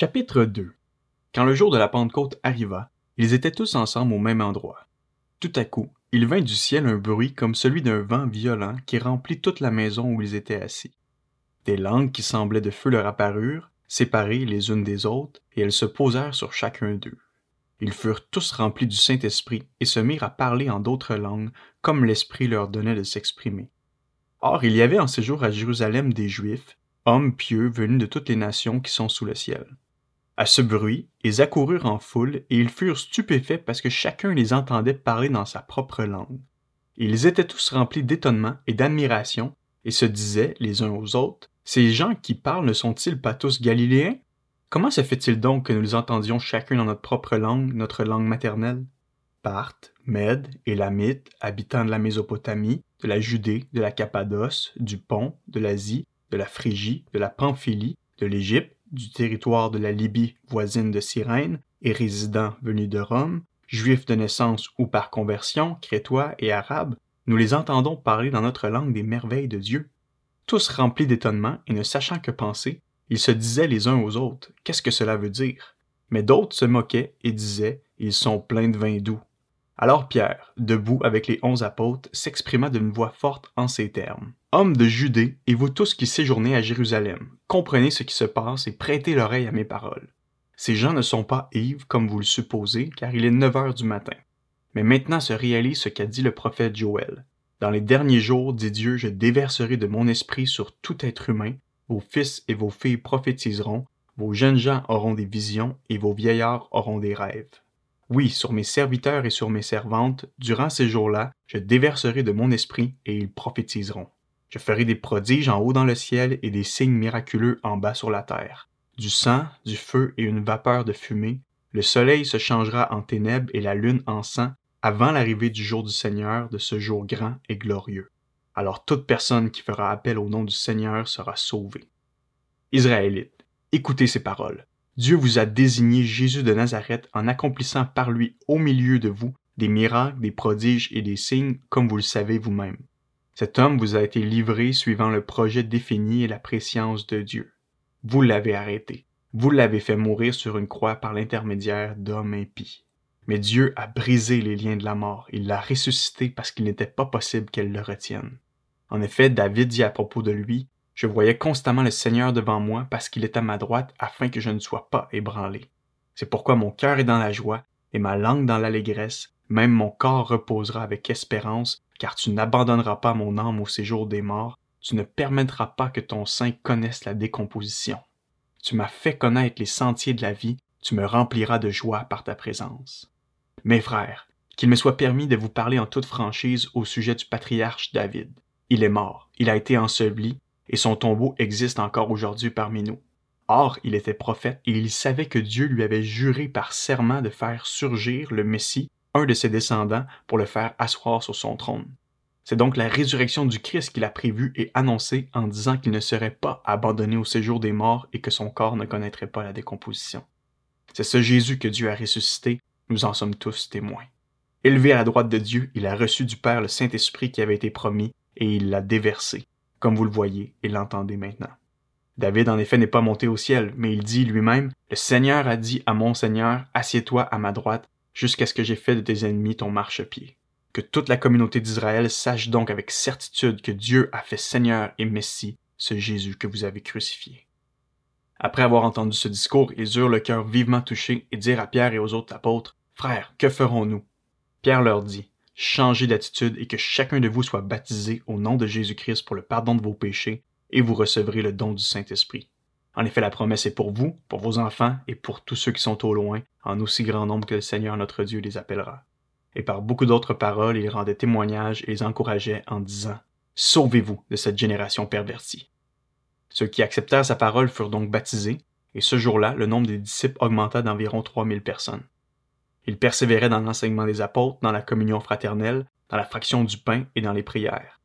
Chapitre 2 Quand le jour de la Pentecôte arriva, ils étaient tous ensemble au même endroit. Tout à coup, il vint du ciel un bruit comme celui d'un vent violent qui remplit toute la maison où ils étaient assis. Des langues qui semblaient de feu leur apparurent, séparées les unes des autres, et elles se posèrent sur chacun d'eux. Ils furent tous remplis du Saint-Esprit et se mirent à parler en d'autres langues, comme l'Esprit leur donnait de s'exprimer. Or il y avait en séjour à Jérusalem des Juifs, hommes pieux venus de toutes les nations qui sont sous le ciel. À ce bruit, ils accoururent en foule, et ils furent stupéfaits parce que chacun les entendait parler dans sa propre langue. Ils étaient tous remplis d'étonnement et d'admiration, et se disaient les uns aux autres, Ces gens qui parlent ne sont-ils pas tous galiléens? Comment se fait-il donc que nous les entendions chacun dans notre propre langue, notre langue maternelle? Parthes, Mèdes, Élamites, habitants de la Mésopotamie, de la Judée, de la Cappadoce, du Pont, de l'Asie, de la Phrygie, de la Pamphylie, de l'Égypte, du territoire de la Libye voisine de Cyrène et résidents venus de Rome, juifs de naissance ou par conversion, crétois et arabes, nous les entendons parler dans notre langue des merveilles de Dieu. Tous remplis d'étonnement et ne sachant que penser, ils se disaient les uns aux autres Qu'est-ce que cela veut dire Mais d'autres se moquaient et disaient Ils sont pleins de vin doux. Alors Pierre, debout avec les onze apôtres, s'exprima d'une voix forte en ces termes. Hommes de Judée, et vous tous qui séjournez à Jérusalem, comprenez ce qui se passe et prêtez l'oreille à mes paroles. Ces gens ne sont pas ivres comme vous le supposez, car il est neuf heures du matin. Mais maintenant se réalise ce qu'a dit le prophète Joël. Dans les derniers jours, dit Dieu, je déverserai de mon esprit sur tout être humain, vos fils et vos filles prophétiseront, vos jeunes gens auront des visions, et vos vieillards auront des rêves. Oui, sur mes serviteurs et sur mes servantes, durant ces jours-là, je déverserai de mon esprit et ils prophétiseront. Je ferai des prodiges en haut dans le ciel et des signes miraculeux en bas sur la terre. Du sang, du feu et une vapeur de fumée, le soleil se changera en ténèbres et la lune en sang avant l'arrivée du jour du Seigneur, de ce jour grand et glorieux. Alors toute personne qui fera appel au nom du Seigneur sera sauvée. Israélites, écoutez ces paroles. Dieu vous a désigné Jésus de Nazareth en accomplissant par lui au milieu de vous des miracles, des prodiges et des signes, comme vous le savez vous-même. Cet homme vous a été livré suivant le projet défini et la préscience de Dieu. Vous l'avez arrêté. Vous l'avez fait mourir sur une croix par l'intermédiaire d'hommes impies. Mais Dieu a brisé les liens de la mort. Il l'a ressuscité parce qu'il n'était pas possible qu'elle le retienne. En effet, David dit à propos de lui, je voyais constamment le Seigneur devant moi parce qu'il est à ma droite afin que je ne sois pas ébranlé. C'est pourquoi mon cœur est dans la joie et ma langue dans l'allégresse, même mon corps reposera avec espérance, car tu n'abandonneras pas mon âme au séjour des morts, tu ne permettras pas que ton sein connaisse la décomposition. Tu m'as fait connaître les sentiers de la vie, tu me rempliras de joie par ta présence. Mes frères, qu'il me soit permis de vous parler en toute franchise au sujet du patriarche David. Il est mort, il a été enseveli, et son tombeau existe encore aujourd'hui parmi nous. Or, il était prophète et il savait que Dieu lui avait juré par serment de faire surgir le Messie, un de ses descendants, pour le faire asseoir sur son trône. C'est donc la résurrection du Christ qu'il a prévue et annoncée en disant qu'il ne serait pas abandonné au séjour des morts et que son corps ne connaîtrait pas la décomposition. C'est ce Jésus que Dieu a ressuscité, nous en sommes tous témoins. Élevé à la droite de Dieu, il a reçu du Père le Saint-Esprit qui avait été promis et il l'a déversé comme vous le voyez et l'entendez maintenant. David en effet n'est pas monté au ciel, mais il dit lui-même, Le Seigneur a dit à mon Seigneur, Assieds-toi à ma droite, jusqu'à ce que j'ai fait de tes ennemis ton marchepied. Que toute la communauté d'Israël sache donc avec certitude que Dieu a fait Seigneur et Messie ce Jésus que vous avez crucifié. Après avoir entendu ce discours, ils eurent le cœur vivement touché et dirent à Pierre et aux autres apôtres, Frères, que ferons-nous? Pierre leur dit, changez d'attitude et que chacun de vous soit baptisé au nom de Jésus-Christ pour le pardon de vos péchés, et vous recevrez le don du Saint-Esprit. En effet, la promesse est pour vous, pour vos enfants et pour tous ceux qui sont au loin, en aussi grand nombre que le Seigneur notre Dieu les appellera. Et par beaucoup d'autres paroles, il rendait témoignage et les encourageait en disant Sauvez-vous de cette génération pervertie. Ceux qui acceptèrent sa parole furent donc baptisés, et ce jour-là, le nombre des disciples augmenta d'environ trois mille personnes. Il persévérait dans l'enseignement des apôtres, dans la communion fraternelle, dans la fraction du pain et dans les prières.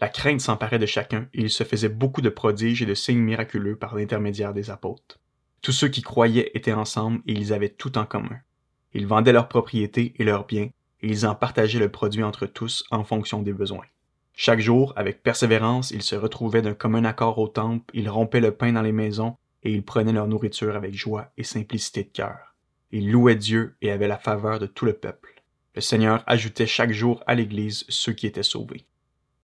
La crainte s'emparait de chacun et il se faisait beaucoup de prodiges et de signes miraculeux par l'intermédiaire des apôtres. Tous ceux qui croyaient étaient ensemble et ils avaient tout en commun. Ils vendaient leurs propriétés et leurs biens et ils en partageaient le produit entre tous en fonction des besoins. Chaque jour, avec persévérance, ils se retrouvaient d'un commun accord au temple, ils rompaient le pain dans les maisons et ils prenaient leur nourriture avec joie et simplicité de cœur. Ils louaient Dieu et avaient la faveur de tout le peuple. Le Seigneur ajoutait chaque jour à l'Église ceux qui étaient sauvés.